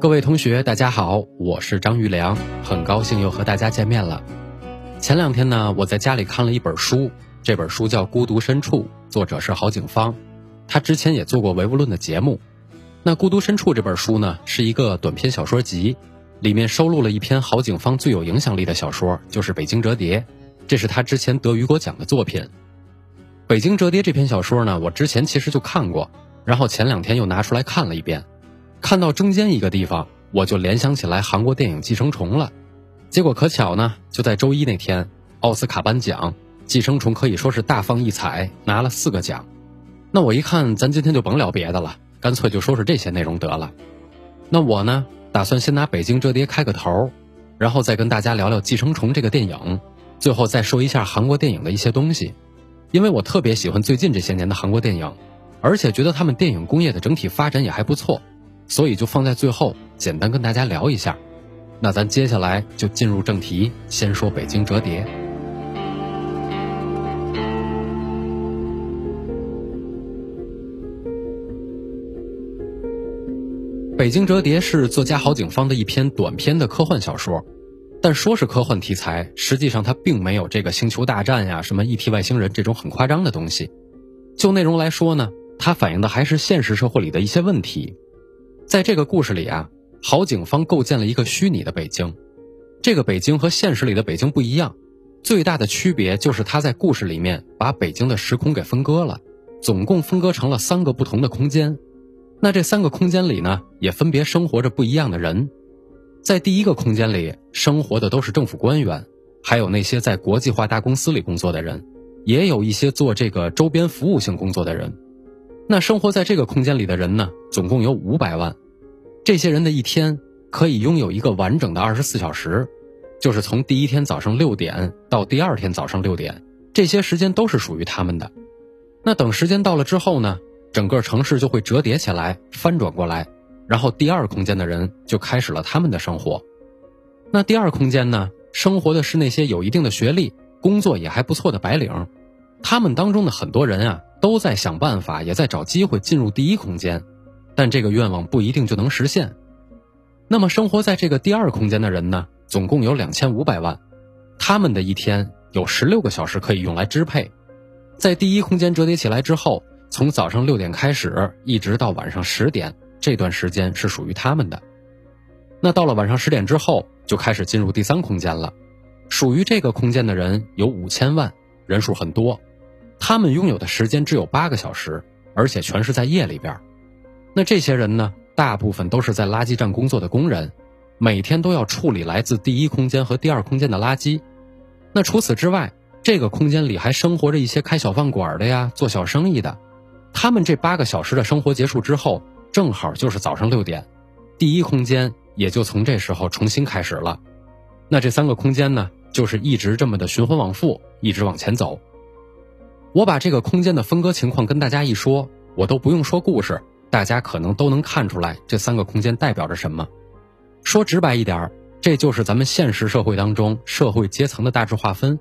各位同学，大家好，我是张玉良，很高兴又和大家见面了。前两天呢，我在家里看了一本书，这本书叫《孤独深处》，作者是郝景芳，他之前也做过唯物论的节目。那《孤独深处》这本书呢，是一个短篇小说集，里面收录了一篇郝景芳最有影响力的小说，就是《北京折叠》，这是他之前得雨果奖的作品。《北京折叠》这篇小说呢，我之前其实就看过，然后前两天又拿出来看了一遍。看到中间一个地方，我就联想起来韩国电影《寄生虫》了。结果可巧呢，就在周一那天，奥斯卡颁奖，《寄生虫》可以说是大放异彩，拿了四个奖。那我一看，咱今天就甭聊别的了，干脆就说说这些内容得了。那我呢，打算先拿《北京折叠》开个头，然后再跟大家聊聊《寄生虫》这个电影，最后再说一下韩国电影的一些东西，因为我特别喜欢最近这些年的韩国电影，而且觉得他们电影工业的整体发展也还不错。所以就放在最后，简单跟大家聊一下。那咱接下来就进入正题，先说《北京折叠》。《北京折叠》是作家郝景芳的一篇短篇的科幻小说，但说是科幻题材，实际上它并没有这个星球大战呀、什么 ET 外星人这种很夸张的东西。就内容来说呢，它反映的还是现实社会里的一些问题。在这个故事里啊，郝景芳构建了一个虚拟的北京，这个北京和现实里的北京不一样，最大的区别就是他在故事里面把北京的时空给分割了，总共分割成了三个不同的空间。那这三个空间里呢，也分别生活着不一样的人。在第一个空间里，生活的都是政府官员，还有那些在国际化大公司里工作的人，也有一些做这个周边服务性工作的人。那生活在这个空间里的人呢，总共有五百万。这些人的一天可以拥有一个完整的二十四小时，就是从第一天早上六点到第二天早上六点，这些时间都是属于他们的。那等时间到了之后呢，整个城市就会折叠起来，翻转过来，然后第二空间的人就开始了他们的生活。那第二空间呢，生活的是那些有一定的学历、工作也还不错的白领，他们当中的很多人啊。都在想办法，也在找机会进入第一空间，但这个愿望不一定就能实现。那么，生活在这个第二空间的人呢，总共有两千五百万，他们的一天有十六个小时可以用来支配。在第一空间折叠起来之后，从早上六点开始，一直到晚上十点，这段时间是属于他们的。那到了晚上十点之后，就开始进入第三空间了，属于这个空间的人有五千万，人数很多。他们拥有的时间只有八个小时，而且全是在夜里边。那这些人呢，大部分都是在垃圾站工作的工人，每天都要处理来自第一空间和第二空间的垃圾。那除此之外，这个空间里还生活着一些开小饭馆的呀，做小生意的。他们这八个小时的生活结束之后，正好就是早上六点，第一空间也就从这时候重新开始了。那这三个空间呢，就是一直这么的循环往复，一直往前走。我把这个空间的分割情况跟大家一说，我都不用说故事，大家可能都能看出来这三个空间代表着什么。说直白一点，这就是咱们现实社会当中社会阶层的大致划分。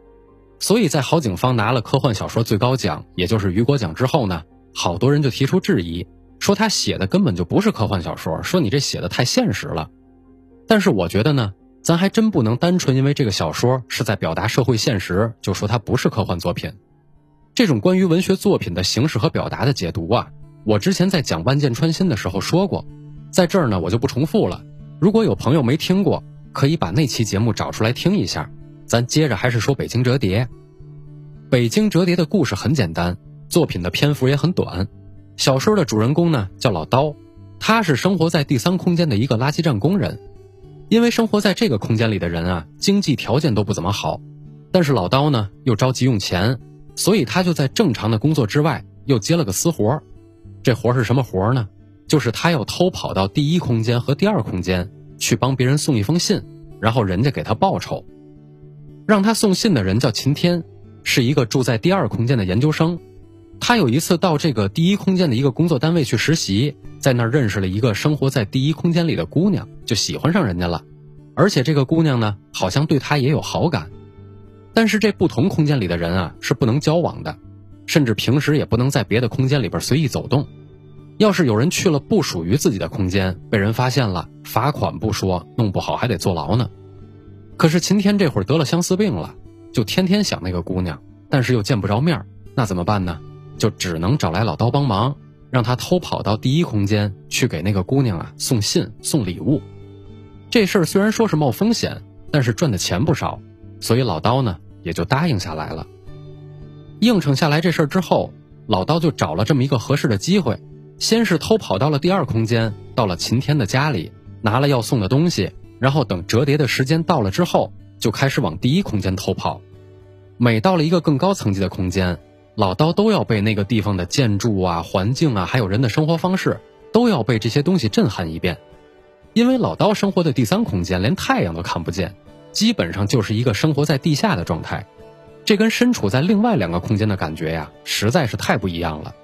所以在郝景芳拿了科幻小说最高奖，也就是雨果奖之后呢，好多人就提出质疑，说他写的根本就不是科幻小说，说你这写的太现实了。但是我觉得呢，咱还真不能单纯因为这个小说是在表达社会现实，就说它不是科幻作品。这种关于文学作品的形式和表达的解读啊，我之前在讲《万箭穿心》的时候说过，在这儿呢我就不重复了。如果有朋友没听过，可以把那期节目找出来听一下。咱接着还是说《北京折叠》。《北京折叠》的故事很简单，作品的篇幅也很短。小说的主人公呢叫老刀，他是生活在第三空间的一个垃圾站工人。因为生活在这个空间里的人啊，经济条件都不怎么好，但是老刀呢又着急用钱。所以他就在正常的工作之外又接了个私活这活是什么活呢？就是他要偷跑到第一空间和第二空间去帮别人送一封信，然后人家给他报酬。让他送信的人叫秦天，是一个住在第二空间的研究生。他有一次到这个第一空间的一个工作单位去实习，在那儿认识了一个生活在第一空间里的姑娘，就喜欢上人家了。而且这个姑娘呢，好像对他也有好感。但是这不同空间里的人啊，是不能交往的，甚至平时也不能在别的空间里边随意走动。要是有人去了不属于自己的空间，被人发现了，罚款不说，弄不好还得坐牢呢。可是秦天这会儿得了相思病了，就天天想那个姑娘，但是又见不着面那怎么办呢？就只能找来老刀帮忙，让他偷跑到第一空间去给那个姑娘啊送信、送礼物。这事儿虽然说是冒风险，但是赚的钱不少，所以老刀呢也就答应下来了。应承下来这事儿之后，老刀就找了这么一个合适的机会，先是偷跑到了第二空间，到了秦天的家里，拿了要送的东西，然后等折叠的时间到了之后，就开始往第一空间偷跑。每到了一个更高层级的空间。老刀都要被那个地方的建筑啊、环境啊，还有人的生活方式，都要被这些东西震撼一遍。因为老刀生活的第三空间连太阳都看不见，基本上就是一个生活在地下的状态。这跟身处在另外两个空间的感觉呀，实在是太不一样了。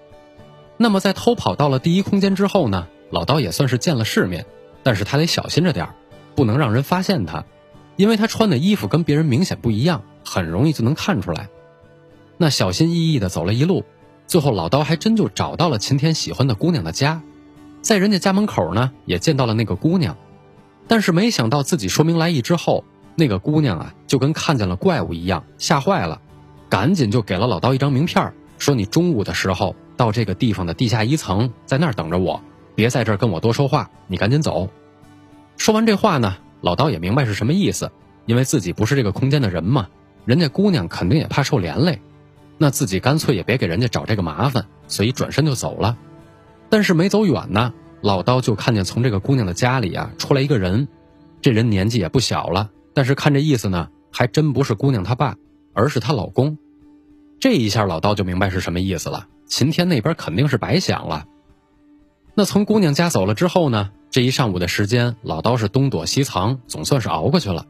那么在偷跑到了第一空间之后呢，老刀也算是见了世面，但是他得小心着点不能让人发现他，因为他穿的衣服跟别人明显不一样，很容易就能看出来。那小心翼翼的走了一路，最后老刀还真就找到了秦天喜欢的姑娘的家，在人家家门口呢，也见到了那个姑娘，但是没想到自己说明来意之后，那个姑娘啊就跟看见了怪物一样，吓坏了，赶紧就给了老刀一张名片，说你中午的时候到这个地方的地下一层，在那儿等着我，别在这儿跟我多说话，你赶紧走。说完这话呢，老刀也明白是什么意思，因为自己不是这个空间的人嘛，人家姑娘肯定也怕受连累。那自己干脆也别给人家找这个麻烦，所以转身就走了。但是没走远呢，老刀就看见从这个姑娘的家里啊出来一个人，这人年纪也不小了，但是看这意思呢，还真不是姑娘她爸，而是她老公。这一下老刀就明白是什么意思了。秦天那边肯定是白想了。那从姑娘家走了之后呢，这一上午的时间，老刀是东躲西藏，总算是熬过去了。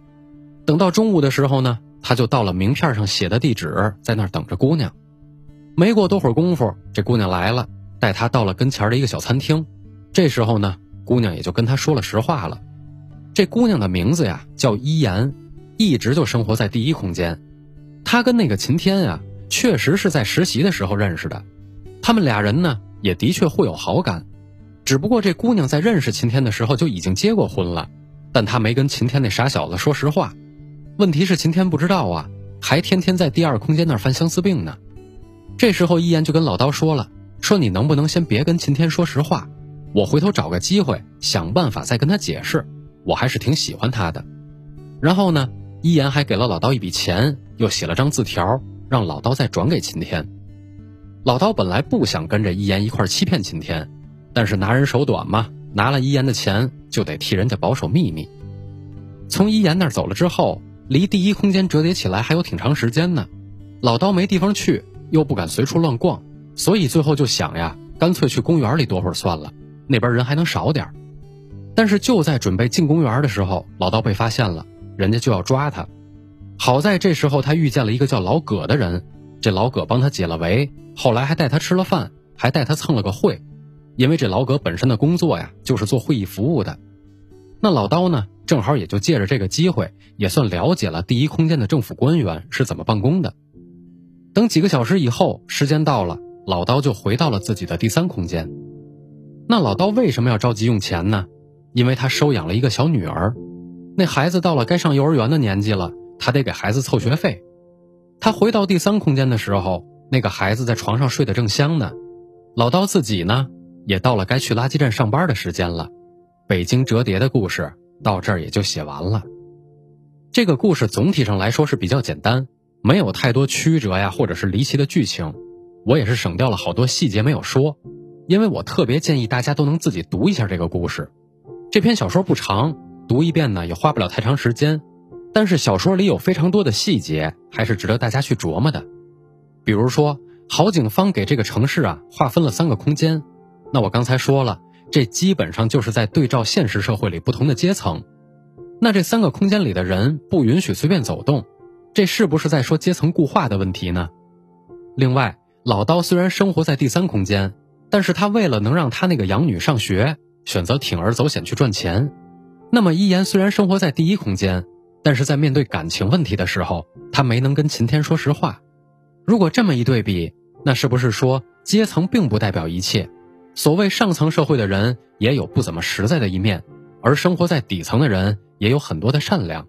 等到中午的时候呢。他就到了名片上写的地址，在那儿等着姑娘。没过多会儿功夫，这姑娘来了，带他到了跟前的一个小餐厅。这时候呢，姑娘也就跟他说了实话了。这姑娘的名字呀叫伊言，一直就生活在第一空间。她跟那个秦天啊，确实是在实习的时候认识的。他们俩人呢，也的确互有好感。只不过这姑娘在认识秦天的时候就已经结过婚了，但她没跟秦天那傻小子说实话。问题是秦天不知道啊，还天天在第二空间那儿犯相思病呢。这时候一言就跟老刀说了：“说你能不能先别跟秦天说实话，我回头找个机会想办法再跟他解释，我还是挺喜欢他的。”然后呢，一言还给了老刀一笔钱，又写了张字条，让老刀再转给秦天。老刀本来不想跟着一言一块欺骗秦天，但是拿人手短嘛，拿了一言的钱就得替人家保守秘密。从一言那儿走了之后。离第一空间折叠起来还有挺长时间呢，老刀没地方去，又不敢随处乱逛，所以最后就想呀，干脆去公园里躲会儿算了，那边人还能少点但是就在准备进公园的时候，老刀被发现了，人家就要抓他。好在这时候他遇见了一个叫老葛的人，这老葛帮他解了围，后来还带他吃了饭，还带他蹭了个会，因为这老葛本身的工作呀就是做会议服务的。那老刀呢？正好也就借着这个机会，也算了解了第一空间的政府官员是怎么办公的。等几个小时以后，时间到了，老刀就回到了自己的第三空间。那老刀为什么要着急用钱呢？因为他收养了一个小女儿，那孩子到了该上幼儿园的年纪了，他得给孩子凑学费。他回到第三空间的时候，那个孩子在床上睡得正香呢。老刀自己呢，也到了该去垃圾站上班的时间了。北京折叠的故事到这儿也就写完了。这个故事总体上来说是比较简单，没有太多曲折呀，或者是离奇的剧情。我也是省掉了好多细节没有说，因为我特别建议大家都能自己读一下这个故事。这篇小说不长，读一遍呢也花不了太长时间。但是小说里有非常多的细节，还是值得大家去琢磨的。比如说，郝景芳给这个城市啊划分了三个空间，那我刚才说了。这基本上就是在对照现实社会里不同的阶层，那这三个空间里的人不允许随便走动，这是不是在说阶层固化的问题呢？另外，老刀虽然生活在第三空间，但是他为了能让他那个养女上学，选择铤而走险去赚钱。那么一言虽然生活在第一空间，但是在面对感情问题的时候，他没能跟秦天说实话。如果这么一对比，那是不是说阶层并不代表一切？所谓上层社会的人也有不怎么实在的一面，而生活在底层的人也有很多的善良。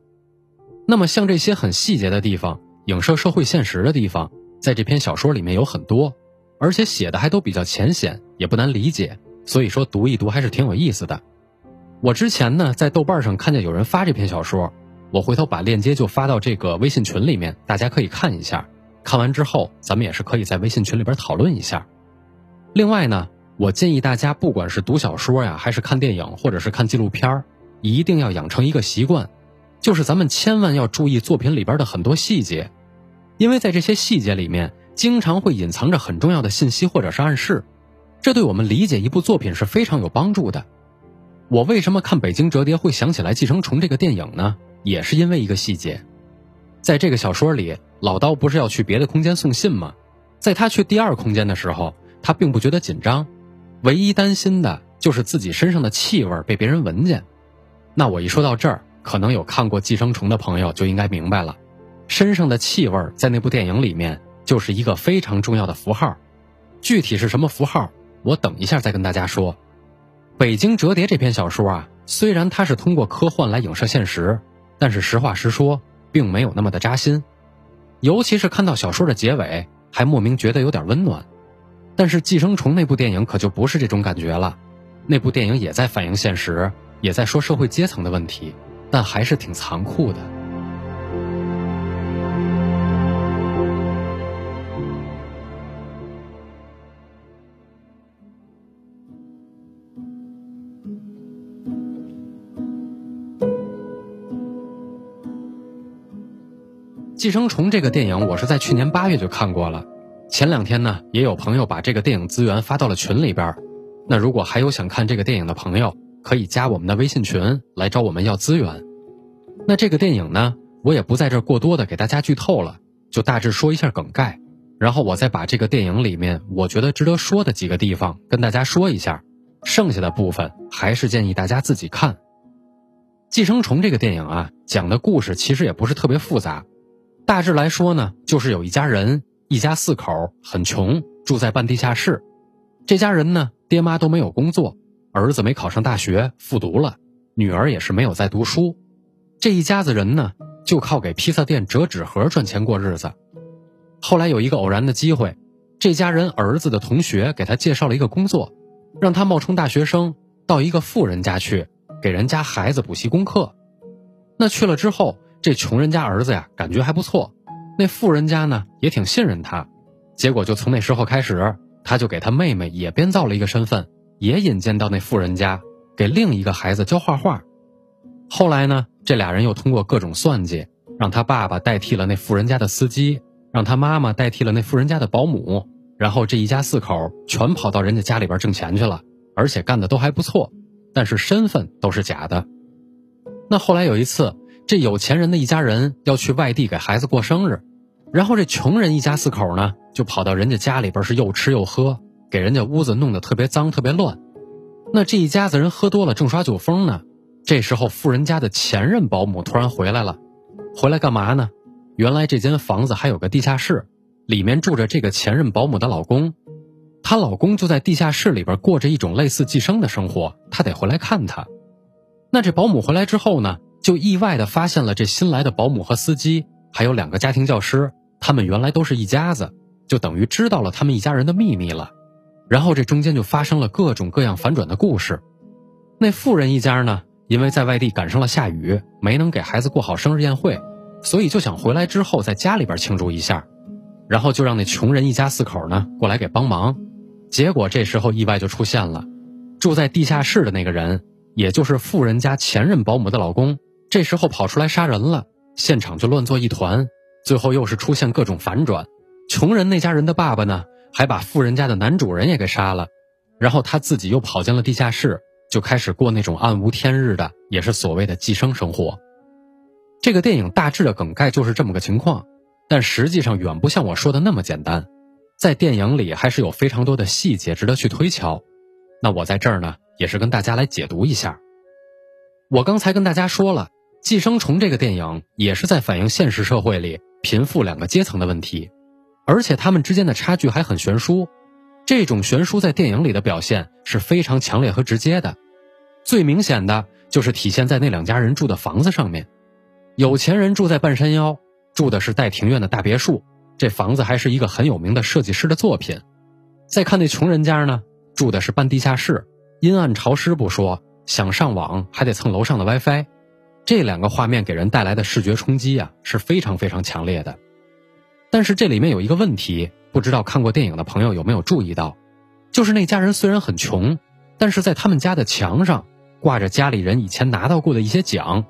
那么像这些很细节的地方，影射社会现实的地方。在这篇小说里面有很多，而且写的还都比较浅显，也不难理解，所以说读一读还是挺有意思的。我之前呢在豆瓣上看见有人发这篇小说，我回头把链接就发到这个微信群里面，大家可以看一下。看完之后，咱们也是可以在微信群里边讨论一下。另外呢，我建议大家不管是读小说呀，还是看电影，或者是看纪录片一定要养成一个习惯，就是咱们千万要注意作品里边的很多细节。因为在这些细节里面，经常会隐藏着很重要的信息或者是暗示，这对我们理解一部作品是非常有帮助的。我为什么看《北京折叠》会想起来《寄生虫》这个电影呢？也是因为一个细节，在这个小说里，老刀不是要去别的空间送信吗？在他去第二空间的时候，他并不觉得紧张，唯一担心的就是自己身上的气味被别人闻见。那我一说到这儿，可能有看过《寄生虫》的朋友就应该明白了。身上的气味在那部电影里面就是一个非常重要的符号，具体是什么符号，我等一下再跟大家说。《北京折叠》这篇小说啊，虽然它是通过科幻来影射现实，但是实话实说，并没有那么的扎心。尤其是看到小说的结尾，还莫名觉得有点温暖。但是《寄生虫》那部电影可就不是这种感觉了，那部电影也在反映现实，也在说社会阶层的问题，但还是挺残酷的。寄生虫这个电影，我是在去年八月就看过了。前两天呢，也有朋友把这个电影资源发到了群里边。那如果还有想看这个电影的朋友，可以加我们的微信群来找我们要资源。那这个电影呢，我也不在这过多的给大家剧透了，就大致说一下梗概，然后我再把这个电影里面我觉得值得说的几个地方跟大家说一下。剩下的部分还是建议大家自己看。寄生虫这个电影啊，讲的故事其实也不是特别复杂。大致来说呢，就是有一家人，一家四口，很穷，住在半地下室。这家人呢，爹妈都没有工作，儿子没考上大学，复读了，女儿也是没有在读书。这一家子人呢，就靠给披萨店折纸盒赚钱过日子。后来有一个偶然的机会，这家人儿子的同学给他介绍了一个工作，让他冒充大学生到一个富人家去，给人家孩子补习功课。那去了之后。这穷人家儿子呀，感觉还不错，那富人家呢也挺信任他，结果就从那时候开始，他就给他妹妹也编造了一个身份，也引荐到那富人家，给另一个孩子教画画。后来呢，这俩人又通过各种算计，让他爸爸代替了那富人家的司机，让他妈妈代替了那富人家的保姆，然后这一家四口全跑到人家家里边挣钱去了，而且干的都还不错，但是身份都是假的。那后来有一次。这有钱人的一家人要去外地给孩子过生日，然后这穷人一家四口呢，就跑到人家家里边是又吃又喝，给人家屋子弄得特别脏特别乱。那这一家子人喝多了正耍酒疯呢，这时候富人家的前任保姆突然回来了，回来干嘛呢？原来这间房子还有个地下室，里面住着这个前任保姆的老公，她老公就在地下室里边过着一种类似寄生的生活，她得回来看他。那这保姆回来之后呢？就意外的发现了这新来的保姆和司机，还有两个家庭教师，他们原来都是一家子，就等于知道了他们一家人的秘密了。然后这中间就发生了各种各样反转的故事。那富人一家呢，因为在外地赶上了下雨，没能给孩子过好生日宴会，所以就想回来之后在家里边庆祝一下，然后就让那穷人一家四口呢过来给帮忙。结果这时候意外就出现了，住在地下室的那个人，也就是富人家前任保姆的老公。这时候跑出来杀人了，现场就乱作一团，最后又是出现各种反转。穷人那家人的爸爸呢，还把富人家的男主人也给杀了，然后他自己又跑进了地下室，就开始过那种暗无天日的，也是所谓的寄生生活。这个电影大致的梗概就是这么个情况，但实际上远不像我说的那么简单。在电影里还是有非常多的细节值得去推敲。那我在这儿呢，也是跟大家来解读一下。我刚才跟大家说了，《寄生虫》这个电影也是在反映现实社会里贫富两个阶层的问题，而且他们之间的差距还很悬殊。这种悬殊在电影里的表现是非常强烈和直接的，最明显的就是体现在那两家人住的房子上面。有钱人住在半山腰，住的是带庭院的大别墅，这房子还是一个很有名的设计师的作品。再看那穷人家呢，住的是半地下室，阴暗潮湿不说，想上网还得蹭楼上的 WiFi。这两个画面给人带来的视觉冲击啊是非常非常强烈的。但是这里面有一个问题。不知道看过电影的朋友有没有注意到，就是那家人虽然很穷，但是在他们家的墙上挂着家里人以前拿到过的一些奖。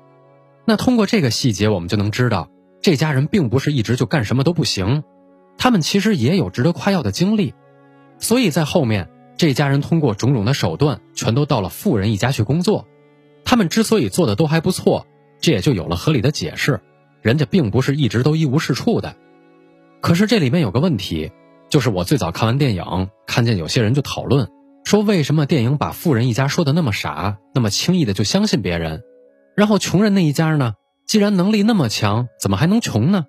那通过这个细节，我们就能知道，这家人并不是一直就干什么都不行，他们其实也有值得夸耀的经历。所以在后面，这家人通过种种的手段，全都到了富人一家去工作。他们之所以做的都还不错，这也就有了合理的解释，人家并不是一直都一无是处的。可是这里面有个问题，就是我最早看完电影，看见有些人就讨论说，为什么电影把富人一家说的那么傻，那么轻易的就相信别人，然后穷人那一家呢？既然能力那么强，怎么还能穷呢？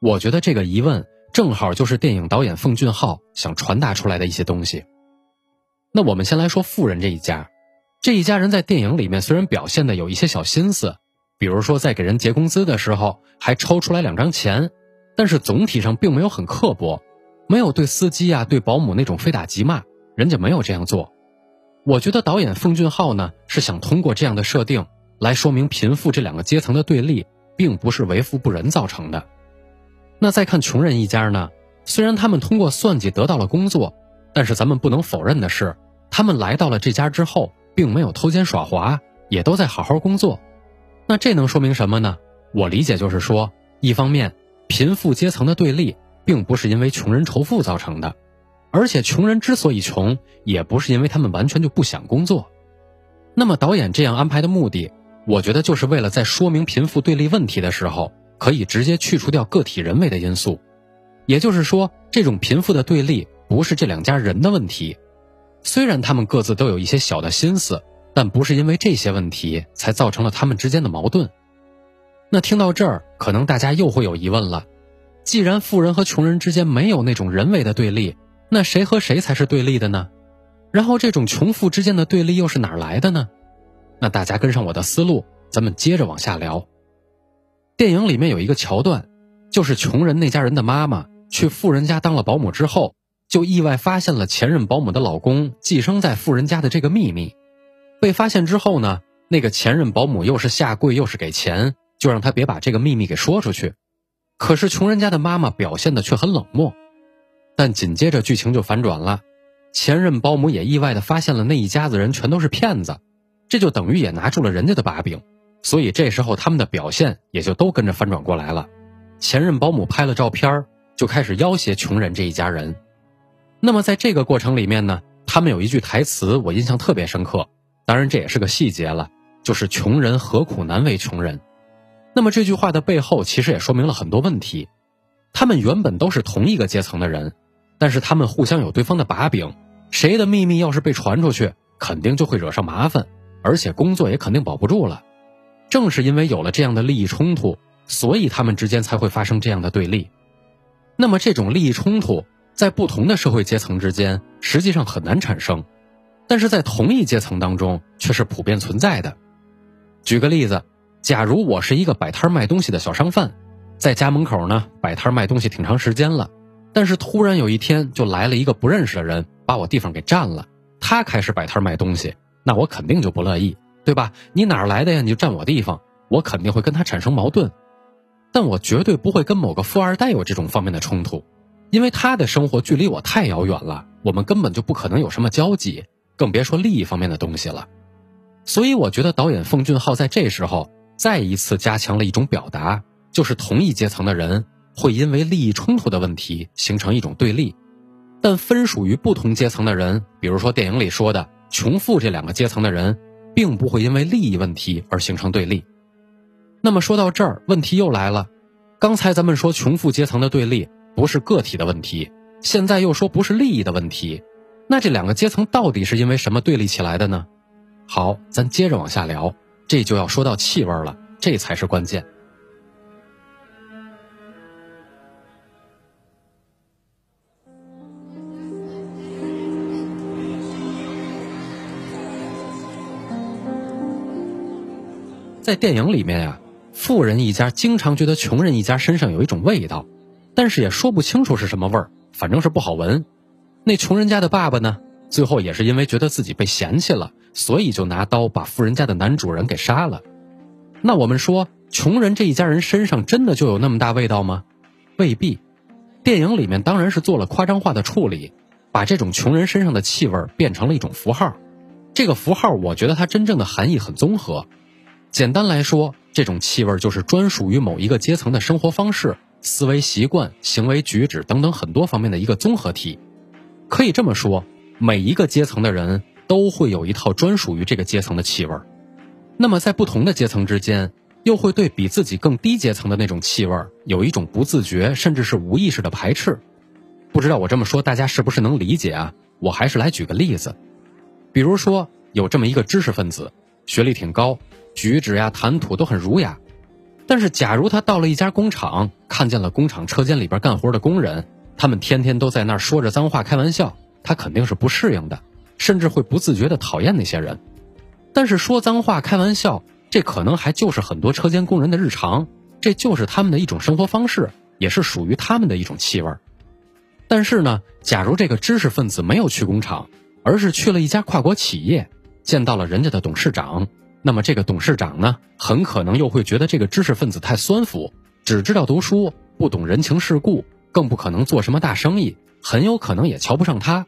我觉得这个疑问正好就是电影导演奉俊昊想传达出来的一些东西。那我们先来说富人这一家，这一家人在电影里面虽然表现的有一些小心思，比如说在给人结工资的时候还抽出来两张钱。但是总体上并没有很刻薄，没有对司机啊、对保姆那种非打即骂，人家没有这样做。我觉得导演奉俊昊呢是想通过这样的设定来说明贫富这两个阶层的对立，并不是为富不仁造成的。那再看穷人一家呢，虽然他们通过算计得到了工作，但是咱们不能否认的是，他们来到了这家之后，并没有偷奸耍滑，也都在好好工作。那这能说明什么呢？我理解就是说，一方面。贫富阶层的对立，并不是因为穷人仇富造成的，而且穷人之所以穷，也不是因为他们完全就不想工作。那么导演这样安排的目的，我觉得就是为了在说明贫富对立问题的时候，可以直接去除掉个体人为的因素。也就是说，这种贫富的对立不是这两家人的问题，虽然他们各自都有一些小的心思，但不是因为这些问题才造成了他们之间的矛盾。那听到这儿，可能大家又会有疑问了：既然富人和穷人之间没有那种人为的对立，那谁和谁才是对立的呢？然后这种穷富之间的对立又是哪来的呢？那大家跟上我的思路，咱们接着往下聊。电影里面有一个桥段，就是穷人那家人的妈妈去富人家当了保姆之后，就意外发现了前任保姆的老公寄生在富人家的这个秘密。被发现之后呢，那个前任保姆又是下跪又是给钱。就让他别把这个秘密给说出去，可是穷人家的妈妈表现的却很冷漠，但紧接着剧情就反转了，前任保姆也意外的发现了那一家子人全都是骗子，这就等于也拿住了人家的把柄，所以这时候他们的表现也就都跟着翻转过来了，前任保姆拍了照片就开始要挟穷人这一家人，那么在这个过程里面呢，他们有一句台词我印象特别深刻，当然这也是个细节了，就是穷人何苦难为穷人。那么这句话的背后，其实也说明了很多问题。他们原本都是同一个阶层的人，但是他们互相有对方的把柄，谁的秘密要是被传出去，肯定就会惹上麻烦，而且工作也肯定保不住了。正是因为有了这样的利益冲突，所以他们之间才会发生这样的对立。那么这种利益冲突在不同的社会阶层之间实际上很难产生，但是在同一阶层当中却是普遍存在的。举个例子。假如我是一个摆摊卖东西的小商贩，在家门口呢摆摊卖东西挺长时间了，但是突然有一天就来了一个不认识的人，把我地方给占了。他开始摆摊卖东西，那我肯定就不乐意，对吧？你哪来的呀？你就占我地方，我肯定会跟他产生矛盾。但我绝对不会跟某个富二代有这种方面的冲突，因为他的生活距离我太遥远了，我们根本就不可能有什么交集，更别说利益方面的东西了。所以我觉得导演奉俊昊在这时候。再一次加强了一种表达，就是同一阶层的人会因为利益冲突的问题形成一种对立，但分属于不同阶层的人，比如说电影里说的穷富这两个阶层的人，并不会因为利益问题而形成对立。那么说到这儿，问题又来了，刚才咱们说穷富阶层的对立不是个体的问题，现在又说不是利益的问题，那这两个阶层到底是因为什么对立起来的呢？好，咱接着往下聊，这就要说到气味了，这才是关键。在电影里面呀，富人一家经常觉得穷人一家身上有一种味道，但是也说不清楚是什么味儿，反正是不好闻。那穷人家的爸爸呢，最后也是因为觉得自己被嫌弃了，所以就拿刀把富人家的男主人给杀了。那我们说，穷人这一家人身上真的就有那么大味道吗？未必。电影里面当然是做了夸张化的处理，把这种穷人身上的气味变成了一种符号。这个符号，我觉得它真正的含义很综合。简单来说，这种气味就是专属于某一个阶层的生活方式、思维习惯、行为举止等等很多方面的一个综合体。可以这么说，每一个阶层的人都会有一套专属于这个阶层的气味。那么，在不同的阶层之间，又会对比自己更低阶层的那种气味有一种不自觉甚至是无意识的排斥。不知道我这么说大家是不是能理解啊？我还是来举个例子，比如说有这么一个知识分子，学历挺高。举止呀，谈吐都很儒雅，但是假如他到了一家工厂，看见了工厂车间里边干活的工人，他们天天都在那儿说着脏话开玩笑，他肯定是不适应的，甚至会不自觉的讨厌那些人。但是说脏话开玩笑，这可能还就是很多车间工人的日常，这就是他们的一种生活方式，也是属于他们的一种气味。但是呢，假如这个知识分子没有去工厂，而是去了一家跨国企业，见到了人家的董事长。那么这个董事长呢，很可能又会觉得这个知识分子太酸腐，只知道读书，不懂人情世故，更不可能做什么大生意，很有可能也瞧不上他。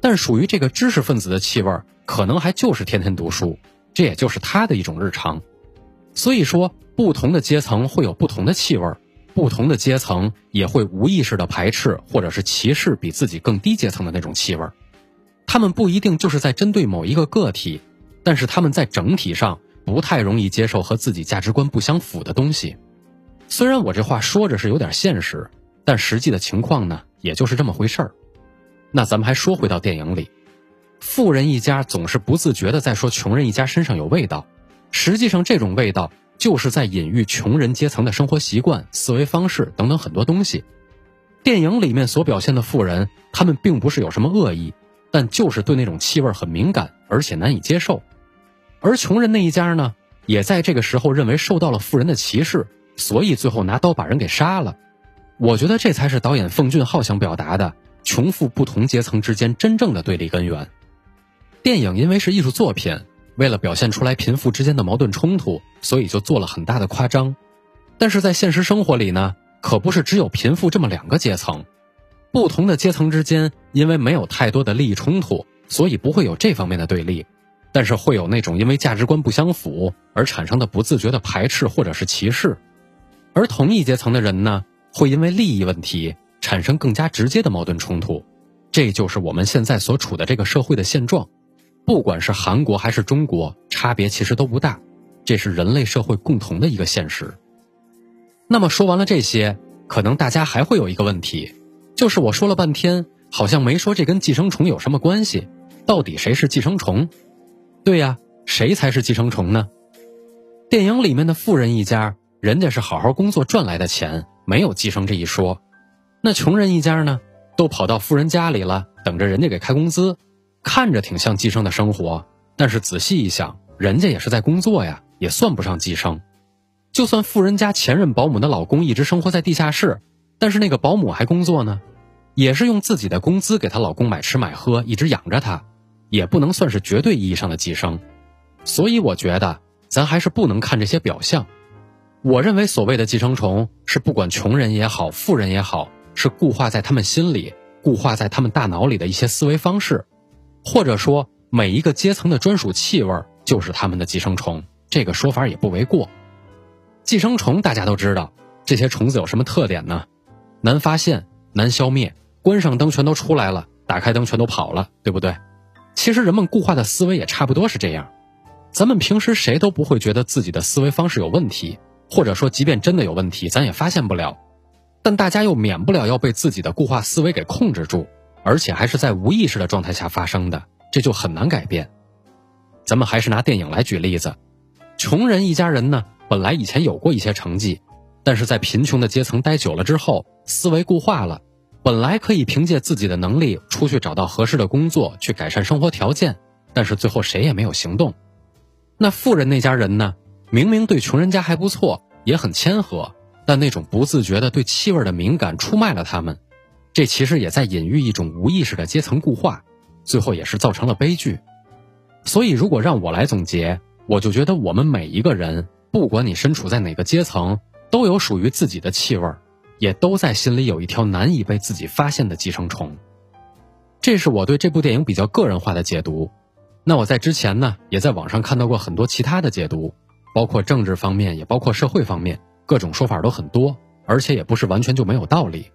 但属于这个知识分子的气味，可能还就是天天读书，这也就是他的一种日常。所以说，不同的阶层会有不同的气味，不同的阶层也会无意识的排斥或者是歧视比自己更低阶层的那种气味。他们不一定就是在针对某一个个体。但是他们在整体上不太容易接受和自己价值观不相符的东西。虽然我这话说着是有点现实，但实际的情况呢，也就是这么回事儿。那咱们还说回到电影里，富人一家总是不自觉的在说穷人一家身上有味道，实际上这种味道就是在隐喻穷人阶层的生活习惯、思维方式等等很多东西。电影里面所表现的富人，他们并不是有什么恶意，但就是对那种气味很敏感，而且难以接受。而穷人那一家呢，也在这个时候认为受到了富人的歧视，所以最后拿刀把人给杀了。我觉得这才是导演奉俊昊想表达的穷富不同阶层之间真正的对立根源。电影因为是艺术作品，为了表现出来贫富之间的矛盾冲突，所以就做了很大的夸张。但是在现实生活里呢，可不是只有贫富这么两个阶层，不同的阶层之间因为没有太多的利益冲突，所以不会有这方面的对立。但是会有那种因为价值观不相符而产生的不自觉的排斥或者是歧视，而同一阶层的人呢，会因为利益问题产生更加直接的矛盾冲突，这就是我们现在所处的这个社会的现状。不管是韩国还是中国，差别其实都不大，这是人类社会共同的一个现实。那么说完了这些，可能大家还会有一个问题，就是我说了半天，好像没说这跟寄生虫有什么关系，到底谁是寄生虫？对呀，谁才是寄生虫呢？电影里面的富人一家，人家是好好工作赚来的钱，没有寄生这一说。那穷人一家呢，都跑到富人家里了，等着人家给开工资，看着挺像寄生的生活。但是仔细一想，人家也是在工作呀，也算不上寄生。就算富人家前任保姆的老公一直生活在地下室，但是那个保姆还工作呢，也是用自己的工资给她老公买吃买喝，一直养着她。也不能算是绝对意义上的寄生，所以我觉得咱还是不能看这些表象。我认为所谓的寄生虫是不管穷人也好，富人也好，是固化在他们心里、固化在他们大脑里的一些思维方式，或者说每一个阶层的专属气味就是他们的寄生虫。这个说法也不为过。寄生虫大家都知道，这些虫子有什么特点呢？难发现、难消灭，关上灯全都出来了，打开灯全都跑了，对不对？其实人们固化的思维也差不多是这样，咱们平时谁都不会觉得自己的思维方式有问题，或者说即便真的有问题，咱也发现不了。但大家又免不了要被自己的固化思维给控制住，而且还是在无意识的状态下发生的，这就很难改变。咱们还是拿电影来举例子，穷人一家人呢，本来以前有过一些成绩，但是在贫穷的阶层待久了之后，思维固化了，本来可以凭借自己的能力出去找到合适的工作，去改善生活条件，但是最后谁也没有行动。那富人那家人呢，明明对穷人家还不错，也很谦和。但那种不自觉的对气味的敏感出卖了他们，这其实也在隐喻一种无意识的阶层固化，最后也是造成了悲剧。所以，如果让我来总结，我就觉得我们每一个人，不管你身处在哪个阶层，都有属于自己的气味儿，也都在心里有一条难以被自己发现的寄生虫。这是我对这部电影比较个人化的解读。那我在之前呢，也在网上看到过很多其他的解读，包括政治方面，也包括社会方面。各种说法都很多，而且也不是完全就没有道理。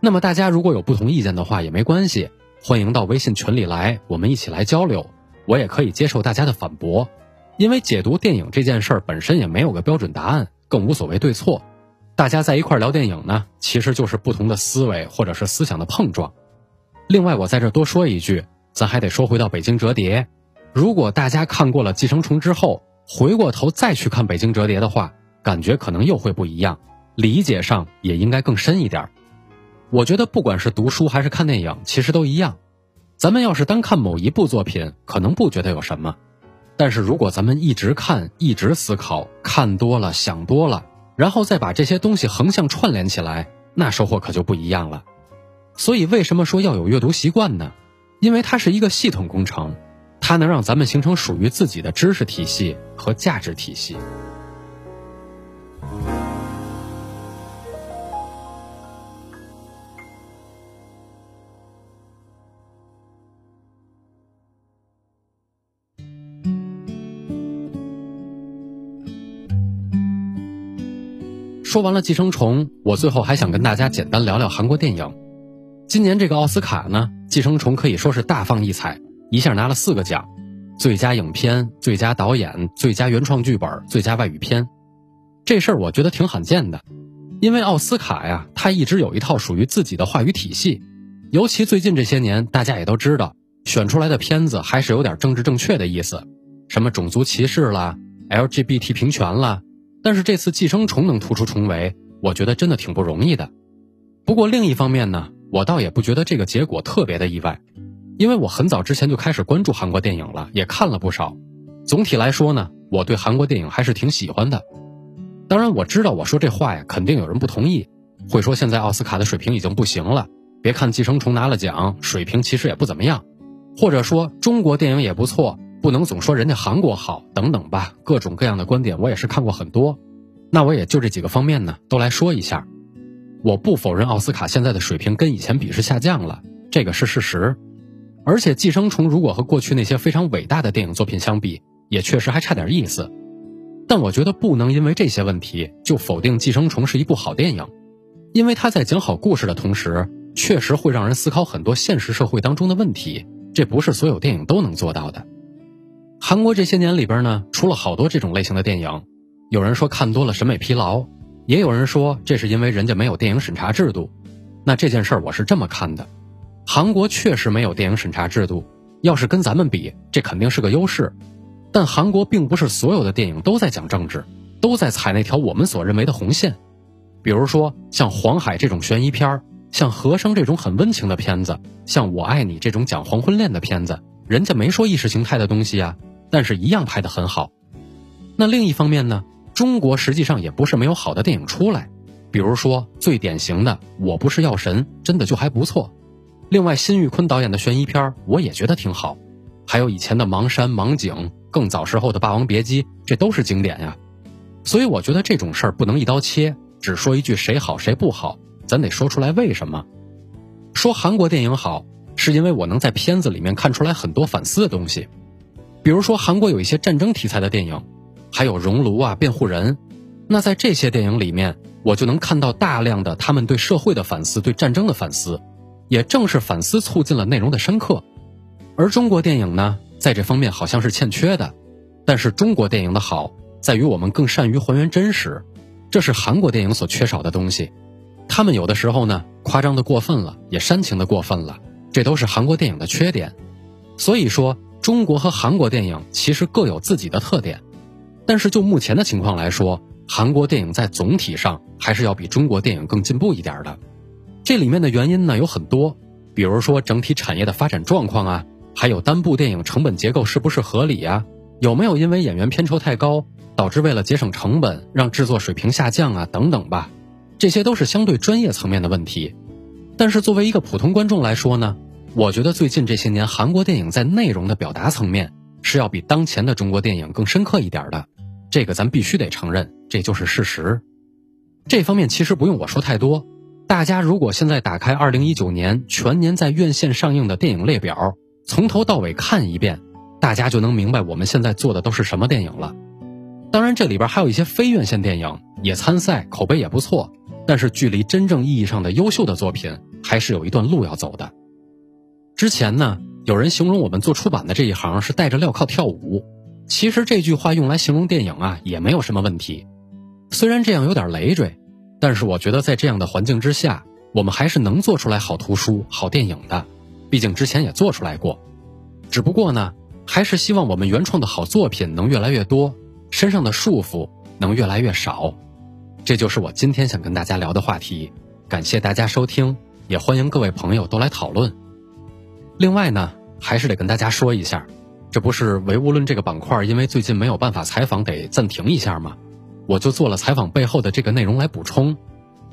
那么大家如果有不同意见的话也没关系，欢迎到微信群里来，我们一起来交流。我也可以接受大家的反驳，因为解读电影这件事儿本身也没有个标准答案，更无所谓对错。大家在一块聊电影呢，其实就是不同的思维或者是思想的碰撞。另外，我在这多说一句，咱还得说回到《北京折叠》。如果大家看过了《寄生虫》之后，回过头再去看《北京折叠》的话，感觉可能又会不一样，理解上也应该更深一点。我觉得不管是读书还是看电影，其实都一样。咱们要是单看某一部作品，可能不觉得有什么；但是如果咱们一直看、一直思考，看多了、想多了，然后再把这些东西横向串联起来，那收获可就不一样了。所以，为什么说要有阅读习惯呢？因为它是一个系统工程，它能让咱们形成属于自己的知识体系和价值体系。说完了《寄生虫》，我最后还想跟大家简单聊聊韩国电影。今年这个奥斯卡呢，《寄生虫》可以说是大放异彩，一下拿了四个奖：最佳影片、最佳导演、最佳原创剧本、最佳外语片。这事儿我觉得挺罕见的，因为奥斯卡呀，它一直有一套属于自己的话语体系。尤其最近这些年，大家也都知道，选出来的片子还是有点政治正确的意思，什么种族歧视啦、LGBT 平权啦。但是这次《寄生虫》能突出重围，我觉得真的挺不容易的。不过另一方面呢，我倒也不觉得这个结果特别的意外，因为我很早之前就开始关注韩国电影了，也看了不少。总体来说呢，我对韩国电影还是挺喜欢的。当然，我知道我说这话呀，肯定有人不同意，会说现在奥斯卡的水平已经不行了。别看《寄生虫》拿了奖，水平其实也不怎么样，或者说中国电影也不错。不能总说人家韩国好等等吧，各种各样的观点我也是看过很多，那我也就这几个方面呢，都来说一下。我不否认奥斯卡现在的水平跟以前比是下降了，这个是事实。而且《寄生虫》如果和过去那些非常伟大的电影作品相比，也确实还差点意思。但我觉得不能因为这些问题就否定《寄生虫》是一部好电影，因为它在讲好故事的同时，确实会让人思考很多现实社会当中的问题，这不是所有电影都能做到的。韩国这些年里边呢，出了好多这种类型的电影，有人说看多了审美疲劳，也有人说这是因为人家没有电影审查制度。那这件事儿我是这么看的：韩国确实没有电影审查制度，要是跟咱们比，这肯定是个优势。但韩国并不是所有的电影都在讲政治，都在踩那条我们所认为的红线。比如说像《黄海》这种悬疑片儿，像《和声》这种很温情的片子，像《我爱你》这种讲黄昏恋的片子，人家没说意识形态的东西啊。但是，一样拍得很好。那另一方面呢？中国实际上也不是没有好的电影出来，比如说最典型的《我不是药神》，真的就还不错。另外，辛玉坤导演的悬疑片我也觉得挺好。还有以前的《盲山》《盲井》，更早时候的《霸王别姬》，这都是经典呀。所以我觉得这种事儿不能一刀切，只说一句谁好谁不好，咱得说出来为什么。说韩国电影好，是因为我能在片子里面看出来很多反思的东西。比如说，韩国有一些战争题材的电影，还有《熔炉》啊、《辩护人》，那在这些电影里面，我就能看到大量的他们对社会的反思、对战争的反思，也正是反思促进了内容的深刻。而中国电影呢，在这方面好像是欠缺的。但是中国电影的好，在于我们更善于还原真实，这是韩国电影所缺少的东西。他们有的时候呢夸张的过分了，也煽情的过分了，这都是韩国电影的缺点。所以说，中国和韩国电影其实各有自己的特点，但是就目前的情况来说，韩国电影在总体上还是要比中国电影更进步一点的。这里面的原因呢有很多，比如说整体产业的发展状况啊，还有单部电影成本结构是不是合理呀？有没有因为演员片酬太高，导致为了节省成本让制作水平下降啊？等等吧，这些都是相对专业层面的问题。但是作为一个普通观众来说呢？我觉得最近这些年，韩国电影在内容的表达层面是要比当前的中国电影更深刻一点的，这个咱必须得承认，这就是事实。这方面其实不用我说太多，大家如果现在打开2019年全年在院线上映的电影列表，从头到尾看一遍，大家就能明白我们现在做的都是什么电影了。当然，这里边还有一些非院线电影也参赛，口碑也不错，但是距离真正意义上的优秀的作品还是有一段路要走的。之前呢，有人形容我们做出版的这一行是戴着镣铐跳舞。其实这句话用来形容电影啊，也没有什么问题。虽然这样有点累赘，但是我觉得在这样的环境之下，我们还是能做出来好图书、好电影的。毕竟之前也做出来过。只不过呢，还是希望我们原创的好作品能越来越多，身上的束缚能越来越少。这就是我今天想跟大家聊的话题。感谢大家收听，也欢迎各位朋友都来讨论。另外呢，还是得跟大家说一下，这不是唯物论这个板块，因为最近没有办法采访，得暂停一下吗？我就做了采访背后的这个内容来补充。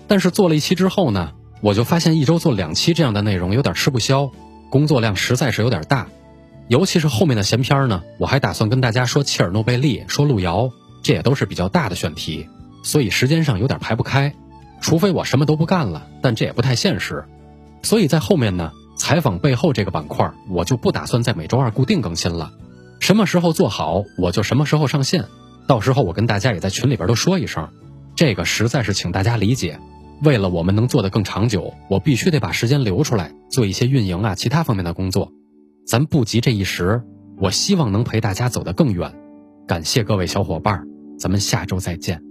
但是做了一期之后呢，我就发现一周做两期这样的内容有点吃不消，工作量实在是有点大。尤其是后面的闲篇呢，我还打算跟大家说切尔诺贝利，说路遥，这也都是比较大的选题，所以时间上有点排不开。除非我什么都不干了，但这也不太现实。所以在后面呢。采访背后这个板块，我就不打算在每周二固定更新了。什么时候做好，我就什么时候上线。到时候我跟大家也在群里边都说一声，这个实在是请大家理解。为了我们能做得更长久，我必须得把时间留出来做一些运营啊、其他方面的工作。咱不急这一时，我希望能陪大家走得更远。感谢各位小伙伴，咱们下周再见。